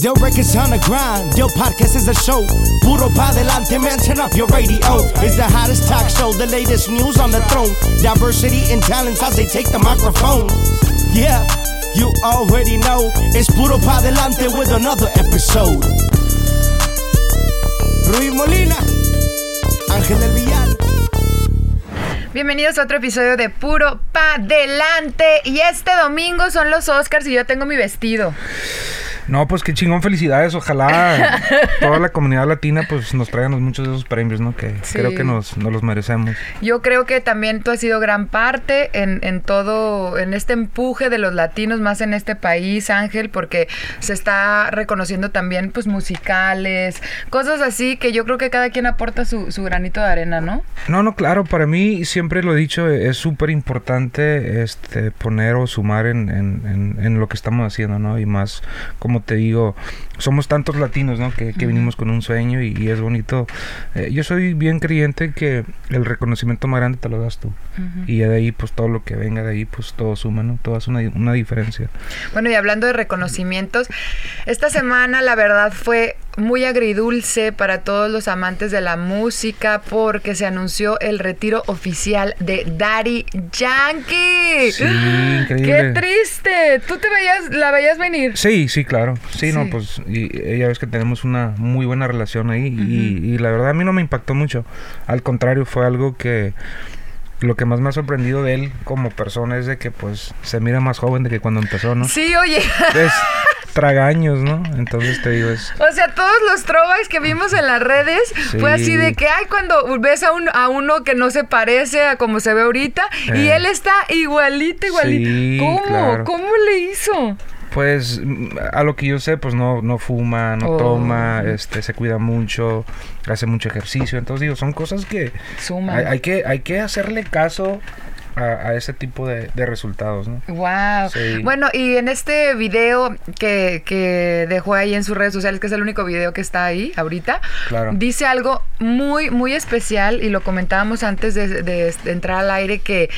Del records on the grind, Del podcast is the show. Puro pa delante, man, turn up your radio. It's the hottest talk show, the latest news on the throne. Diversity and talents as they take the microphone. Yeah, you already know. It's Puro pa delante with another episode. Rui Molina, Ángel del Villar. Bienvenidos a otro episodio de Puro Pa Delante. Y este domingo son los Oscars y yo tengo mi vestido. No, pues qué chingón, felicidades. Ojalá toda la comunidad latina pues nos traigan muchos de esos premios, ¿no? Que Sí. creo que nos, nos los merecemos. Yo creo que también tú has sido gran parte en, en todo, en este empuje de los latinos, más en este país, Ángel, porque se está reconociendo también pues musicales, cosas así que yo creo que cada quien aporta su, su granito de arena, ¿no? No, no, claro, para mí siempre lo he dicho, es súper importante este, poner o sumar en, en- en- en lo que estamos haciendo, ¿no? Y más, como te digo, somos tantos latinos, ¿no? Que, que vinimos con un sueño y, y es bonito. Eh, yo soy bien creyente que el reconocimiento más grande te lo das tú. Y de ahí, pues todo lo que venga de ahí, pues todo suma, ¿no? Todo hace una, una diferencia. Bueno, y hablando de reconocimientos, esta semana la verdad fue muy agridulce para todos los amantes de la música porque se anunció el retiro oficial de Daddy Yankee. Sí, increíble. ¡Qué triste! ¿Tú te veías, la veías venir? Sí, sí, claro. Sí, no, pues y, ya ves que tenemos una muy buena relación ahí y, y la verdad a mí no me impactó mucho. Al contrario, fue algo que lo que más me ha sorprendido de él como persona es de que pues se mira más joven de que cuando empezó, ¿no? Sí, oye. Es tragaños, ¿no? Entonces te digo, es... O sea, todos los throwbacks que vimos en las redes fue Sí. así de que, ay, cuando ves a, un, a uno que no se parece a como se ve ahorita y Eh. él está igualito, igualito. Sí, ¿Cómo? claro. ¿Cómo le hizo? Pues a lo que yo sé, pues no, no fuma, no Oh. toma, este, se cuida mucho, hace mucho ejercicio. Entonces digo, son cosas que Suma. hay, hay que hay que hacerle caso a, a ese tipo de, de resultados, ¿no? Wow. Sí. Bueno, y en este video que, que dejó ahí en sus redes sociales, que es el único video que está ahí ahorita, Claro. dice algo muy, muy especial y lo comentábamos antes de, de- de entrar al aire que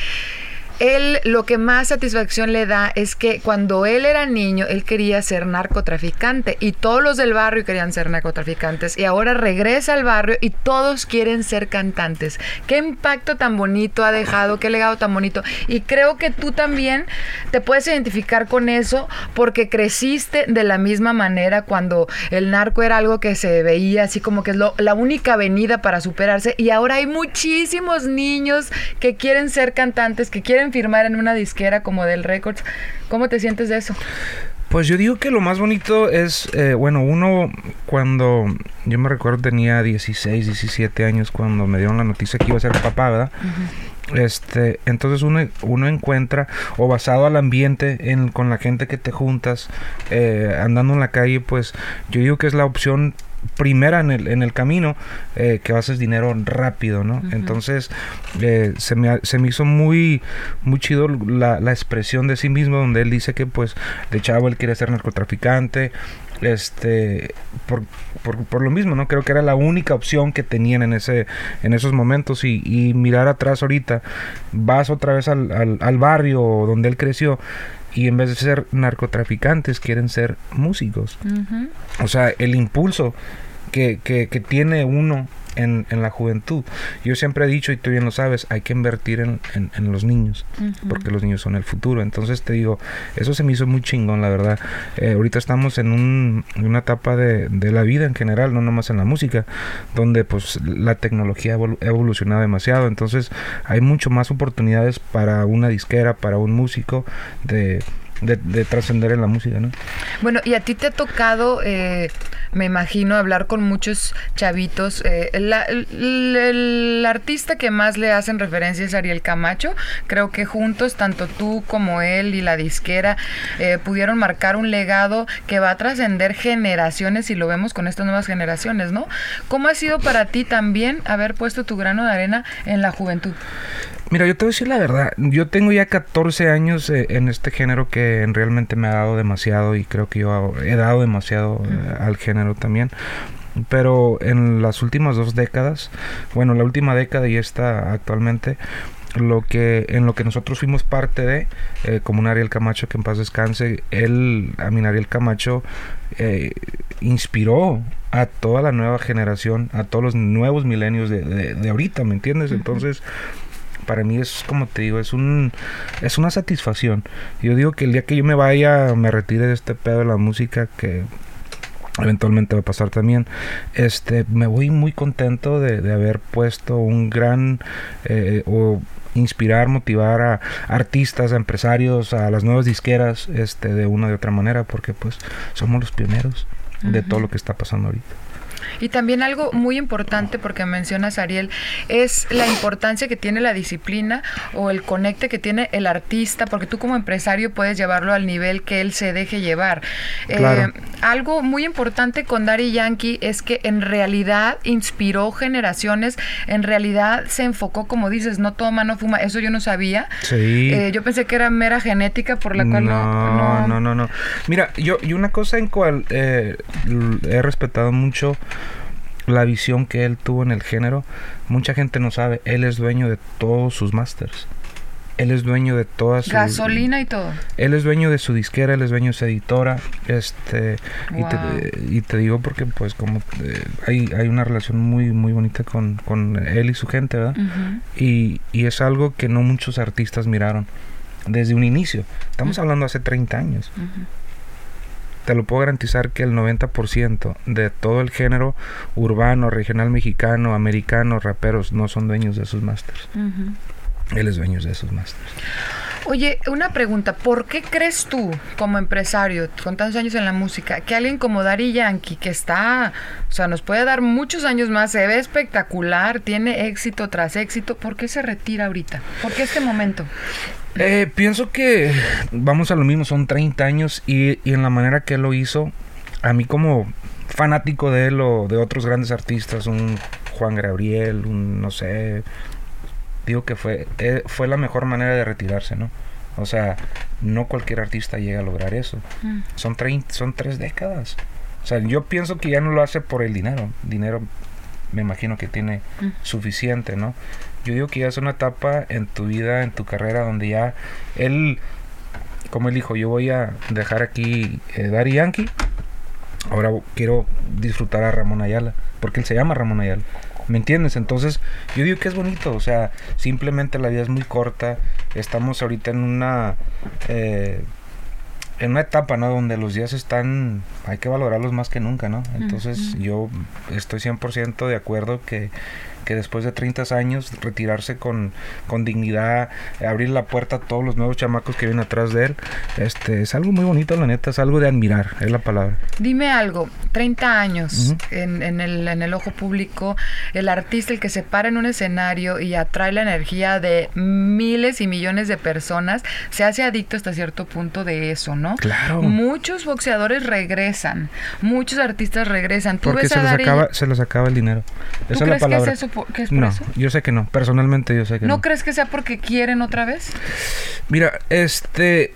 él lo que más satisfacción le da es que cuando él era niño, él quería ser narcotraficante y todos los del barrio querían ser narcotraficantes y ahora regresa al barrio y todos quieren ser cantantes. Qué impacto tan bonito ha dejado, qué legado tan bonito. Y creo que tú también te puedes identificar con eso porque creciste de la misma manera cuando el narco era algo que se veía así como que es lo- la única avenida para superarse y ahora hay muchísimos niños que quieren ser cantantes, que quieren firmar en una disquera como Del Records. ¿Cómo te sientes de eso? Pues yo digo que lo más bonito es, eh, bueno, uno cuando yo me recuerdo tenía 16, 17 años cuando me dieron la noticia que iba a ser papá, ¿verdad? Este, entonces uno, uno encuentra, o basado al ambiente, en, con la gente que te juntas, eh, andando en la calle, pues yo digo que es la opción primera en el, en el camino eh, que haces dinero rápido, ¿no? Entonces eh, se, me, ha- se me hizo muy, muy chido la, la expresión de sí mismo donde él dice que pues de chavo él quiere ser narcotraficante, este por, por, por lo mismo no creo que era la única opción que tenían en ese en esos momentos y, y mirar atrás ahorita vas otra vez al, al, al barrio donde él creció y en vez de ser narcotraficantes quieren ser músicos. O sea el impulso que, que, que tiene uno en, en la juventud. Yo siempre he dicho, y tú bien lo sabes, hay que invertir en, en- en los niños, porque los niños son el futuro. Entonces te digo, eso se me hizo muy chingón, la verdad. Eh, ahorita estamos en, un- una etapa de, de la vida en general, no nomás en la música, donde pues la tecnología ha evolucionado demasiado. Entonces hay mucho más oportunidades para una disquera, para un músico de... De, de trascender en la música, ¿no? Bueno, y a ti te ha tocado, eh, me imagino, hablar con muchos chavitos. eh, la- el, artista que más le hacen referencia es Ariel Camacho. Creo que juntos, tanto tú como él y la disquera, eh, pudieron marcar un legado que va a trascender generaciones y lo vemos con estas nuevas generaciones, ¿no? ¿Cómo ha sido para ti también haber puesto tu grano de arena en la juventud? Mira, yo te voy a decir la verdad. Yo tengo ya 14 años eh, en este género que realmente me ha dado demasiado y creo que yo he dado demasiado eh, al género también. Pero en las últimas dos décadas, bueno, la última década y esta actualmente, lo que en lo que nosotros fuimos parte de eh, como un Ariel Camacho que en paz descanse él a mí Ariel Camacho eh, inspiró a toda la nueva generación a todos los nuevos milenios de, de, ahorita me entiendes entonces para mí es como te digo es un es una satisfacción yo digo que el día que yo me vaya me retire de este pedo de la música que eventualmente va a pasar también. Este, me voy muy contento de, de haber puesto un gran eh, o inspirar, motivar a artistas, a empresarios, a las nuevas disqueras, este, de una de otra manera, porque pues somos los pioneros de todo lo que está pasando ahorita. Y también algo muy importante, porque mencionas, Ariel, es la importancia que tiene la disciplina o el conecte que tiene el artista, porque tú como empresario puedes llevarlo al nivel que él se deje llevar. Eh, algo muy importante con Daddy Yankee es que en realidad inspiró generaciones, en realidad se enfocó, como dices, no toma, no fuma, eso yo no sabía. Sí. Eh, yo pensé que era mera genética por la cual no... No, no, no, no. Mira, yo, y una cosa en cual eh, he respetado mucho la visión que él tuvo en el género, mucha gente no sabe, él es dueño de todos sus masters. Él es dueño de toda su gasolina y todo. Él es dueño de su disquera, él es dueño de su editora, este y, te, y, te, digo porque pues como eh, hay, hay una relación muy muy bonita con, con él y su gente, ¿verdad? y, y, es algo que no muchos artistas miraron desde un inicio. Estamos hablando hace 30 años te lo puedo garantizar que el 90% de todo el género urbano, regional mexicano, americano, raperos, no son dueños de sus masters. Él es dueño de esos masters. Oye, una pregunta, ¿por qué crees tú, como empresario, con tantos años en la música, que alguien como Dari Yankee, que está, o sea, nos puede dar muchos años más, se ve espectacular, tiene éxito tras éxito, ¿por qué se retira ahorita? ¿Por qué este momento? Eh, pienso que vamos a lo mismo, son 30 años y, y, en la manera que él lo hizo, a mí como fanático de él o de otros grandes artistas, un Juan Gabriel, un no sé, digo que fue, eh, fue la mejor manera de retirarse, ¿no? O sea, no cualquier artista llega a lograr eso. Mm. Son, son tres décadas. O sea, yo pienso que ya no lo hace por el dinero. Dinero me imagino que tiene mm. suficiente, ¿no? Yo digo que ya es una etapa en tu vida, en tu carrera, donde ya él, como él dijo, yo voy a dejar aquí eh, Daddy Yankee. Ahora quiero disfrutar a Ramón Ayala, porque él se llama Ramón Ayala. ¿Me entiendes? Entonces, yo digo que es bonito, o sea, simplemente la vida es muy corta, estamos ahorita en una... Eh, en una etapa, ¿no? Donde los días están, hay que valorarlos más que nunca, ¿no? Entonces yo estoy 100% de acuerdo que que después de 30 años retirarse con, con dignidad, abrir la puerta a todos los nuevos chamacos que vienen atrás de él, este es algo muy bonito, la neta, es algo de admirar, es la palabra. Dime algo, 30 años en, en, el, en el ojo público, el artista, el que se para en un escenario y atrae la energía de miles y millones de personas, se hace adicto hasta cierto punto de eso, ¿no? Claro. Muchos boxeadores regresan, muchos artistas regresan. ¿Tú Porque se, les acaba, se les acaba el dinero. Esa es la palabra. Que es eso es por no, eso? yo sé que no. Personalmente yo sé que no. ¿No crees que sea porque quieren otra vez? Mira, este...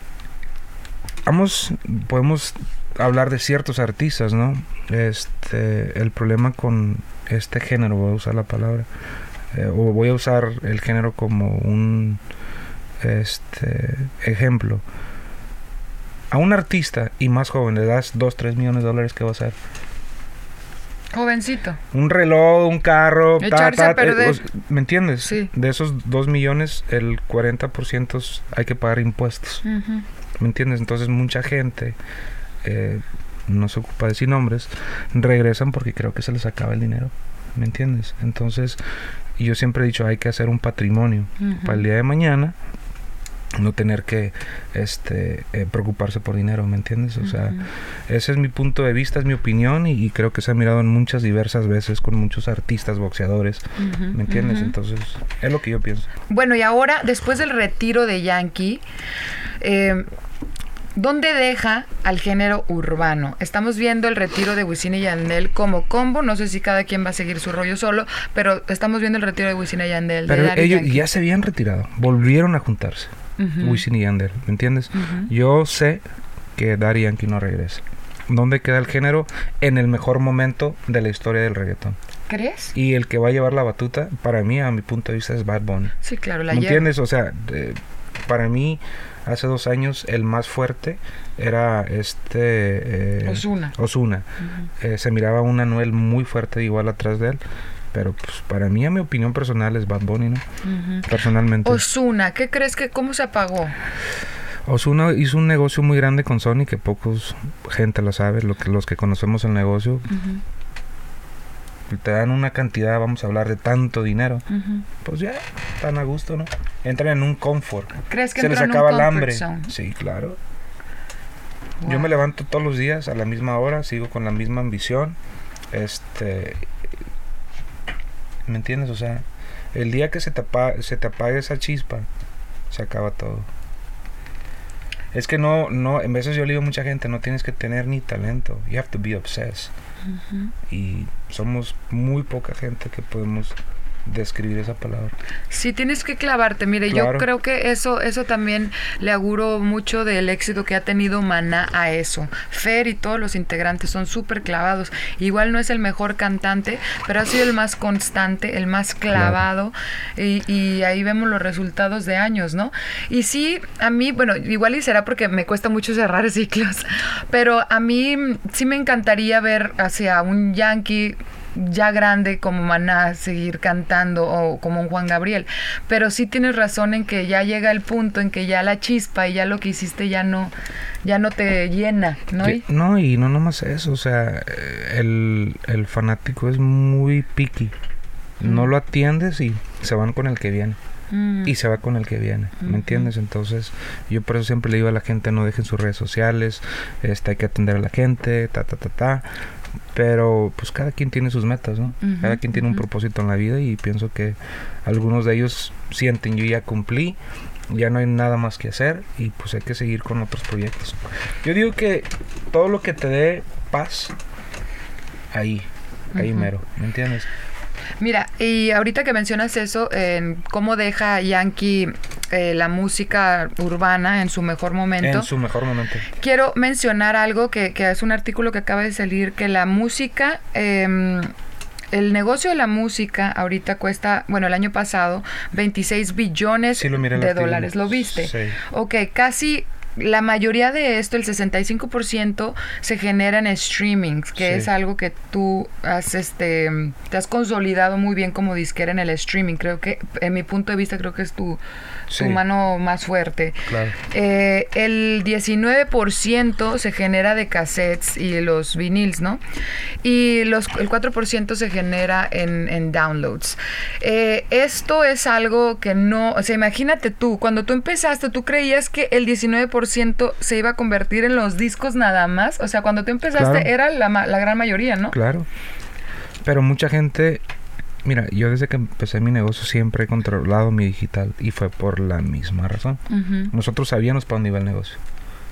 Vamos, podemos hablar de ciertos artistas, ¿no? Este, el problema con este género, voy a usar la palabra, eh, o voy a usar el género como un este ejemplo. A un artista y más joven le das 2, 3 millones de dólares, ¿qué va a hacer? Jovencito. Un reloj, un carro. Echarse a perder. ¿Me entiendes? Sí. De esos 2 millones, el 40% hay que pagar impuestos. ¿Me entiendes? Entonces mucha gente, eh, no se ocupa de decir nombres, regresan porque creo que se les acaba el dinero. ¿Me entiendes? Entonces yo siempre he dicho, hay que hacer un patrimonio para el día de mañana no tener que este eh, preocuparse por dinero, ¿me entiendes? O sea, ese es mi punto de vista, es mi opinión y, creo que se ha mirado en muchas diversas veces con muchos artistas, boxeadores, ¿me entiendes? Entonces, es lo que yo pienso. Bueno, y ahora, después del retiro de Yankee, eh, ¿Dónde deja al género urbano? Estamos viendo el retiro de Wisin y Yandel como combo. No sé si cada quien va a seguir su rollo solo, pero estamos viendo el retiro de Wisin y Yandel. Pero ellos ya se habían retirado, volvieron a juntarse. Wisin y Yandel, ¿me entiendes? Yo sé que Daddy Yankee no regresa. ¿Dónde queda el género? En el mejor momento de la historia del reggaetón. ¿Crees? Y el que va a llevar la batuta, para mí, a mi punto de vista, es Bad Bunny. Sí, claro, la ¿Me lleva. entiendes? O sea, eh, para mí, hace dos años, el más fuerte era este... eh, Ozuna. Ozuna. Eh, se miraba un Anuel muy fuerte igual atrás de él. Pero pues para mí, a mi opinión personal, es Bad Bunny, ¿no? Personalmente. Ozuna, ¿qué crees que cómo se apagó? Ozuna hizo un negocio muy grande con Sony que pocos gente lo sabe, lo que, los que conocemos el negocio. Te dan una cantidad, vamos a hablar de tanto dinero. Pues ya, están a gusto, ¿no? Entran en un confort. ¿Crees que Se les acaba el hambre. zone? Sí, claro. Yo me levanto todos los días a la misma hora, sigo con la misma ambición. Este. ¿Me entiendes? O sea, el día que se te, apa- se te apague esa chispa, se acaba todo. Es que no, no, en veces yo le digo a mucha gente, no tienes que tener ni talento. You have to be obsessed. Y somos muy poca gente que podemos describir esa palabra. Sí, tienes que clavarte. Mire, Claro. yo creo que eso, eso también le auguro mucho del éxito que ha tenido Maná a eso. Fer y todos los integrantes son súper clavados. Igual no es el mejor cantante, pero ha sido el más constante, el más clavado. Y, y ahí vemos los resultados de años, ¿no? Y sí, a mí, bueno, igual y será porque me cuesta mucho cerrar ciclos, pero a mí sí me encantaría ver hacia un Yankee ya grande como Maná seguir cantando o como un Juan Gabriel. Pero sí tienes razón en que ya llega el punto en que ya la chispa y ya lo que hiciste ya no, ya no te llena, ¿no? Sí, no, y no nomás eso, o sea, el, el fanático es muy picky. No Mm. lo atiendes y se van con el que viene. Mm, Y se va con el que viene, ¿me entiendes? Entonces, yo por eso siempre le digo a la gente, no dejen sus redes sociales, este, hay que atender a la gente, ta, ta, ta, ta. Pero, pues cada quien tiene sus metas, ¿no? Cada quien tiene un propósito en la vida y pienso que algunos de ellos sienten, yo ya cumplí, ya no hay nada más que hacer y pues hay que seguir con otros proyectos. Yo digo que todo lo que te dé paz, ahí, ahí mero, ¿me entiendes? Mira, y ahorita que mencionas eso, en cómo deja Yankee eh, la música urbana en su mejor momento. En su mejor momento. Quiero mencionar algo que, que es un artículo que acaba de salir, que la música, eh, el negocio de la música ahorita cuesta, bueno, el año pasado, 26 billones Sí, de dólares. ¿Lo viste? Sí. Ok, casi la mayoría de esto, el 65%, se genera en streaming, que Sí. es algo que tú has, este, te has consolidado muy bien como disquera en el streaming. Creo que, en mi punto de vista, creo que es tu, tu mano más fuerte. Claro. Eh, el 19% se genera de cassettes y los vinils, ¿no? Y los, el 4% se genera en, en downloads. Eh, esto es algo que no, o sea, imagínate tú, cuando tú empezaste, tú creías que el 19% se iba a convertir en los discos nada más. O sea, cuando tú empezaste Claro. era la, la gran mayoría, ¿no? Claro. Pero mucha gente, mira, yo desde que empecé mi negocio siempre he controlado mi digital y fue por la misma razón. Nosotros sabíamos para dónde iba el negocio.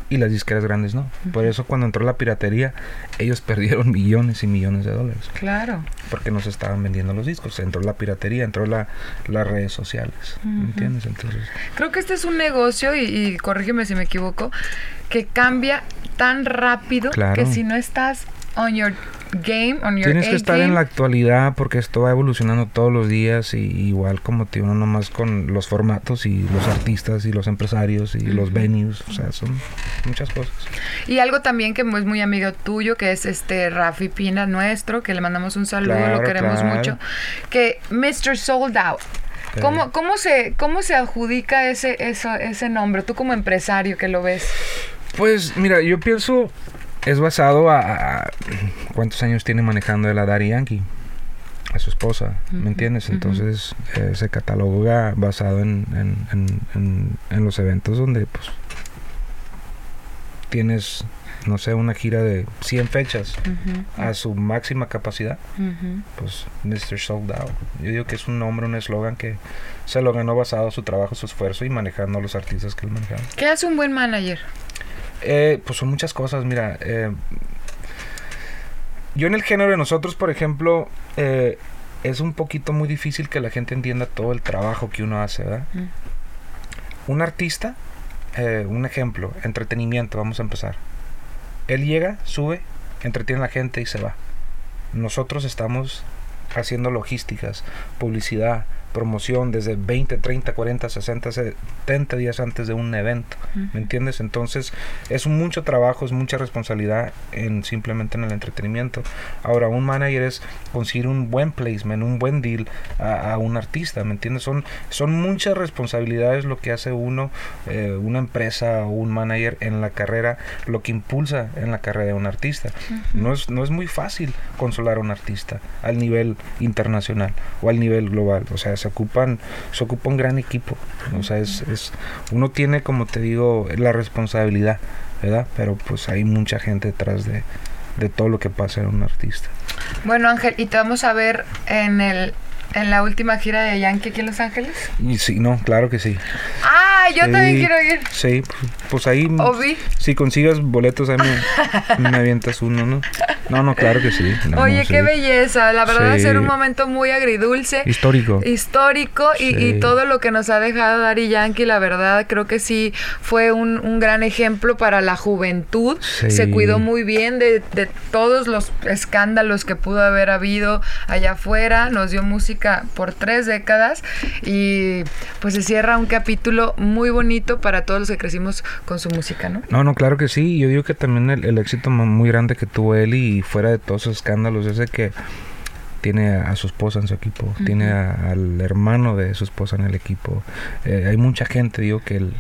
Y las disqueras grandes no. Por eso cuando entró la piratería, ellos perdieron millones y millones de dólares. Claro. Porque nos estaban vendiendo los discos. Entró la piratería, entró la, las redes sociales. ¿Me Ujú. entiendes? Entonces, Creo que este es un negocio, y, y corrígeme si me equivoco, que cambia tan rápido Claro. que si no estás on your game, on your Tienes que estar en la actualidad porque esto va evolucionando todos los días y igual como te digo, no nomás con los formatos y los artistas y los empresarios y los venues, o sea, son muchas cosas. Y algo también que es muy amigo tuyo, que es este Rafi Pina nuestro, que le mandamos un saludo, Claro, lo queremos claro. mucho, que Mr. Sold Out. ¿Cómo, cómo, se, ¿Cómo se adjudica ese, eso, ese nombre? Tú como empresario que lo ves. Pues mira, yo pienso es basado a, a- cuántos años tiene manejando el a Daddy Yankee a su esposa, ¿me entiendes? Entonces eh, se cataloga basado en, en, en- en- en los eventos donde pues tienes, no sé, una gira de 100 fechas a su máxima capacidad, pues Mr. Sold Out. Yo digo que es un nombre, un eslogan que se lo ganó basado en su trabajo, su esfuerzo y manejando a los artistas que él manejaba. ¿Qué hace un buen manager? Eh, pues son muchas cosas, mira. eh, yo en el género de nosotros, por ejemplo, eh, es un poquito muy difícil que la gente entienda todo el trabajo que uno hace, ¿verdad? Mm. Un artista, eh, un ejemplo, entretenimiento, vamos a empezar. Él llega, sube, entretiene a la gente y se va. Nosotros estamos haciendo logísticas, publicidad, promoción desde 20, 30, 40, 60, 70 días antes de un evento. ¿Me entiendes? Entonces es mucho trabajo, es mucha responsabilidad en simplemente en el entretenimiento. Ahora, un manager es conseguir un buen placement, un buen deal a, un artista, ¿me entiendes? Son, son muchas responsabilidades lo que hace uno, eh, una empresa o un manager en la carrera, lo que impulsa en la carrera de un artista. no, es, no es muy fácil consolar a un artista al nivel internacional o al nivel global. O sea, se ocupan, se ocupa un gran equipo. O sea, es, es, uno tiene, como te digo, la responsabilidad, ¿verdad? Pero pues hay mucha gente detrás de, de todo lo que pasa en un artista. Bueno, Ángel, y te vamos a ver en el en la última gira de Yankee aquí en Los Ángeles. Y sí, no, claro que sí. Ah, yo también quiero ir. Sí, pues, ahí. Si consigues boletos, ahí me, me avientas uno, ¿no? No, no, claro que sí. Oye, qué belleza. La verdad va a ser un momento muy agridulce. Histórico. Histórico y, todo lo que nos ha dejado Dari Yankee, la verdad, creo que sí fue un, gran ejemplo para la juventud. Se cuidó muy bien de, de todos los escándalos que pudo haber habido allá afuera. Nos dio música por tres décadas y pues se cierra un capítulo muy bonito para todos los que crecimos con su música, ¿no? No, no, claro que sí. Yo digo que también el, el éxito muy grande que tuvo él y fuera de todos esos escándalos, es de que tiene a, su esposa en su equipo, tiene al hermano de su esposa en el equipo. Eh, hay mucha gente, digo, que él,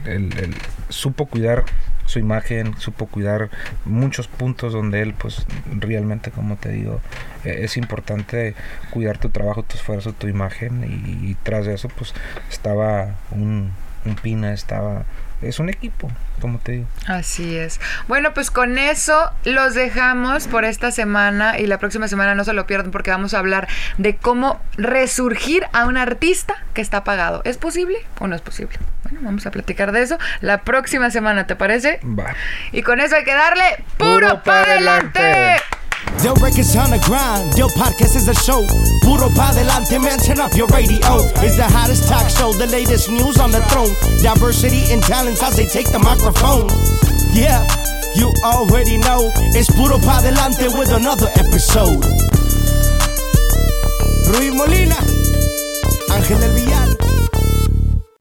supo cuidar su imagen, supo cuidar muchos puntos donde él, pues realmente, como te digo, eh, es importante cuidar tu trabajo, tu esfuerzo, tu imagen y, y tras de eso, pues estaba un, un Pina, estaba es un equipo, como te digo. Así es. Bueno, pues con eso los dejamos por esta semana y la próxima semana no se lo pierdan porque vamos a hablar de cómo resurgir a un artista que está apagado. ¿Es posible o no es posible? Bueno, vamos a platicar de eso la próxima semana, ¿te parece? Va. Y con eso hay que darle puro, para adelante. Yo records on the grind, yo podcast is a show. Puro pa delante, man, turn up your radio. It's the hottest talk show, the latest news on the throne. Diversity and talents as they take the microphone. Yeah, you already know. It's Puro pa delante with another episode. Ruiz Molina, Ángel del Villar.